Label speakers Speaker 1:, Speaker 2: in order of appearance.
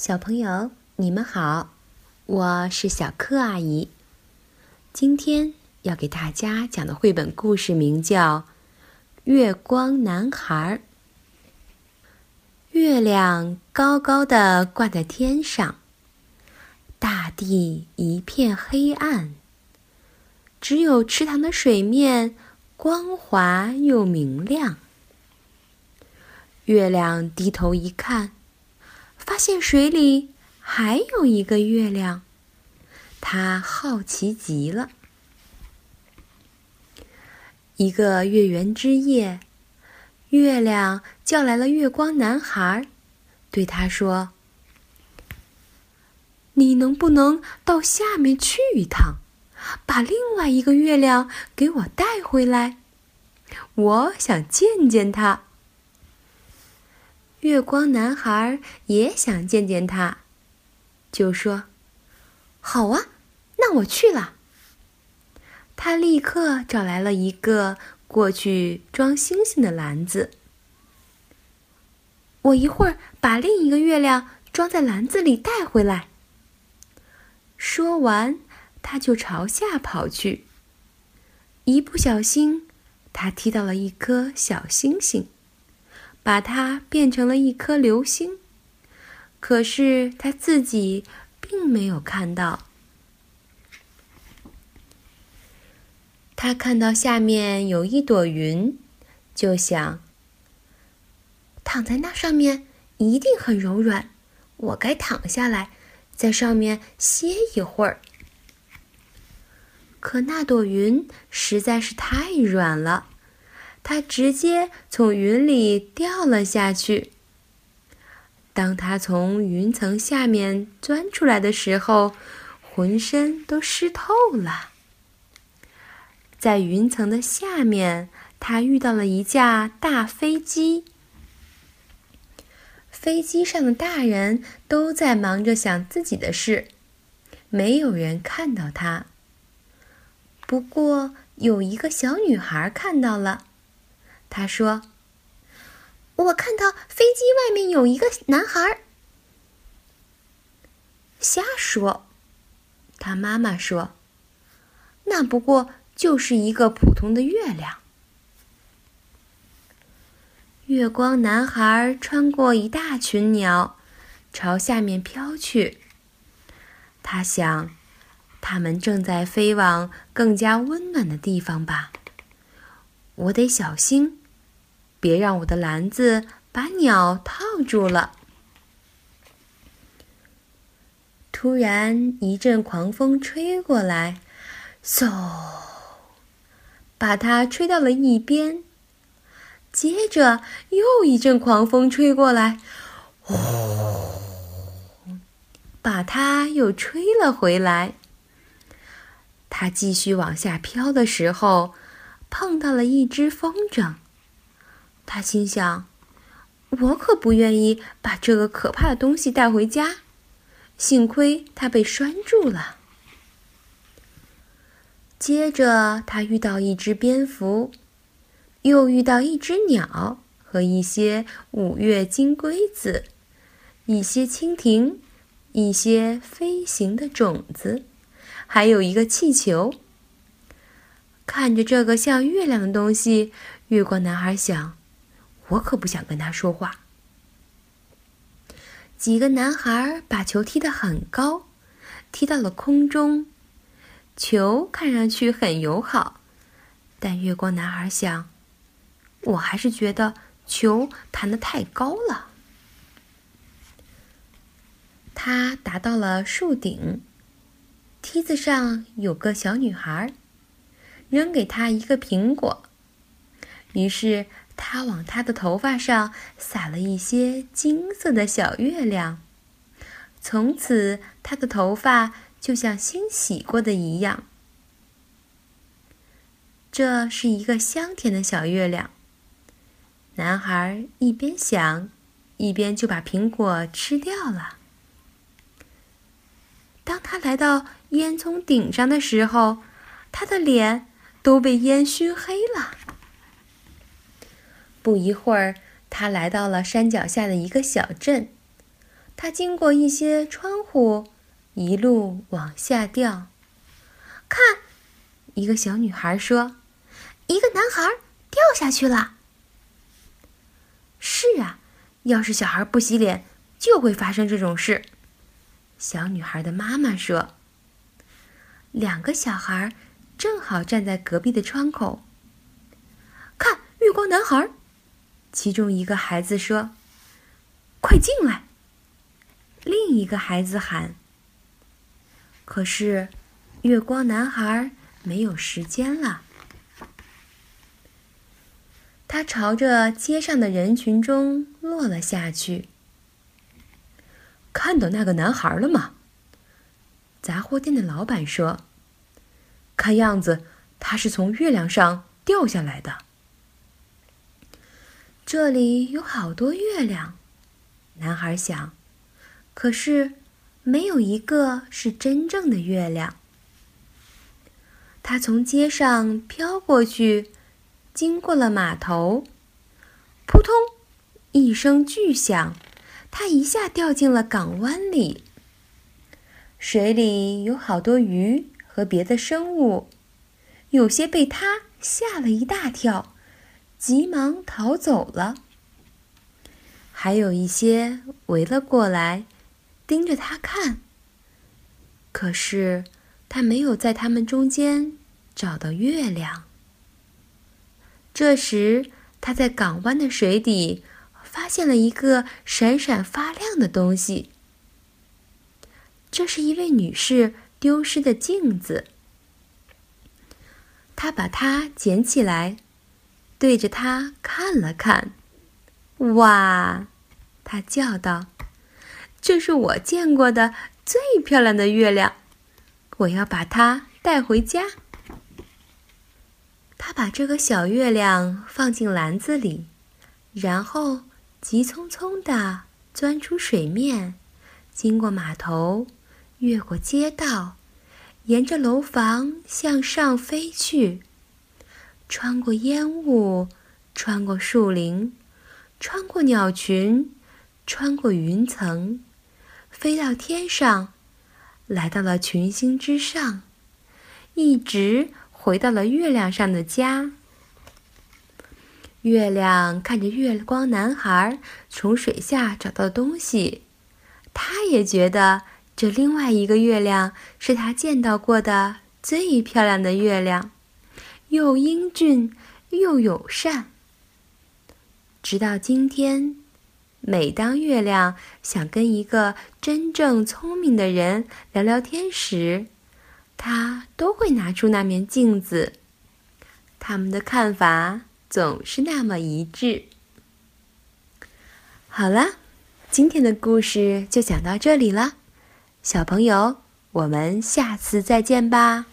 Speaker 1: 小朋友，你们好，我是小柯阿姨。今天要给大家讲的绘本故事名叫《月光男孩》。月亮高高的挂在天上，大地一片黑暗，只有池塘的水面光滑又明亮。月亮低头一看。发现水里还有一个月亮，他好奇极了。一个月圆之夜，月亮叫来了月光男孩，对他说：“你能不能到下面去一趟，把另外一个月亮给我带回来？我想见见他。”月光男孩也想见见他，就说：“好啊，那我去了。”他立刻找来了一个过去装星星的篮子。我一会儿把另一个月亮装在篮子里带回来。说完，他就朝下跑去。一不小心，他踢到了一颗小星星。把它变成了一颗流星，可是他自己并没有看到。他看到下面有一朵云，就想：躺在那上面一定很柔软，我该躺下来，在上面歇一会儿。可那朵云实在是太软了。他直接从云里掉了下去。当他从云层下面钻出来的时候，浑身都湿透了。在云层的下面，他遇到了一架大飞机。飞机上的大人都在忙着想自己的事，没有人看到他。不过，有一个小女孩看到了。他说：“我看到飞机外面有一个男孩。”瞎说！他妈妈说：“那不过就是一个普通的月亮。”月光男孩穿过一大群鸟，朝下面飘去。他想，他们正在飞往更加温暖的地方吧。我得小心。别让我的篮子把鸟套住了！突然一阵狂风吹过来，嗖，把它吹到了一边。接着又一阵狂风吹过来，呼，把它又吹了回来。它继续往下飘的时候，碰到了一只风筝。他心想：“我可不愿意把这个可怕的东西带回家。”幸亏他被拴住了。接着，他遇到一只蝙蝠，又遇到一只鸟和一些五月金龟子，一些蜻蜓，一些飞行的种子，还有一个气球。看着这个像月亮的东西，月光男孩想。我可不想跟他说话。几个男孩把球踢得很高，踢到了空中。球看上去很友好，但月光男孩想，我还是觉得球弹得太高了。他达到了树顶，梯子上有个小女孩，扔给他一个苹果，于是。他往他的头发上撒了一些金色的小月亮，从此他的头发就像新洗过的一样。这是一个香甜的小月亮。男孩一边想，一边就把苹果吃掉了。当他来到烟囱顶上的时候，他的脸都被烟熏黑了。不一会儿，他来到了山脚下的一个小镇。他经过一些窗户，一路往下掉。看，一个小女孩说：“一个男孩掉下去了。”是啊，要是小孩不洗脸，就会发生这种事。小女孩的妈妈说：“两个小孩正好站在隔壁的窗口，看月光男孩。”其中一个孩子说：“快进来！”另一个孩子喊：“可是，月光男孩没有时间了。”他朝着街上的人群中落了下去。看到那个男孩了吗？杂货店的老板说：“看样子他是从月亮上掉下来的。”这里有好多月亮，男孩想，可是没有一个是真正的月亮。他从街上飘过去。经过了码头，扑通一声巨响，他一下掉进了港湾里。水里有好多鱼和别的生物，有些被他吓了一大跳，急忙逃走了。还有一些围了过来，盯着他看。可是他没有在他们中间找到月亮。这时，他在港湾的水底发现了一个闪闪发亮的东西。这是一位女士丢失的镜子。他把它捡起来，对着它看了看。哇！他叫道：“这是我见过的最漂亮的月亮，我要把它带回家。”他把这个小月亮放进篮子里，然后急匆匆地钻出水面，经过码头，越过街道，沿着楼房向上飞去，穿过烟雾，穿过树林，穿过鸟群，穿过云层，飞到天上，来到了群星之上，一直。回到了月亮上的家。月亮看着月光男孩从水下找到东西，他也觉得这另外一个月亮是他见到过的最漂亮的月亮，又英俊又友善。直到今天，每当月亮想跟一个真正聪明的人聊聊天时，他都会拿出那面镜子，他们的看法总是那么一致。好了，今天的故事就讲到这里了，小朋友，我们下次再见吧。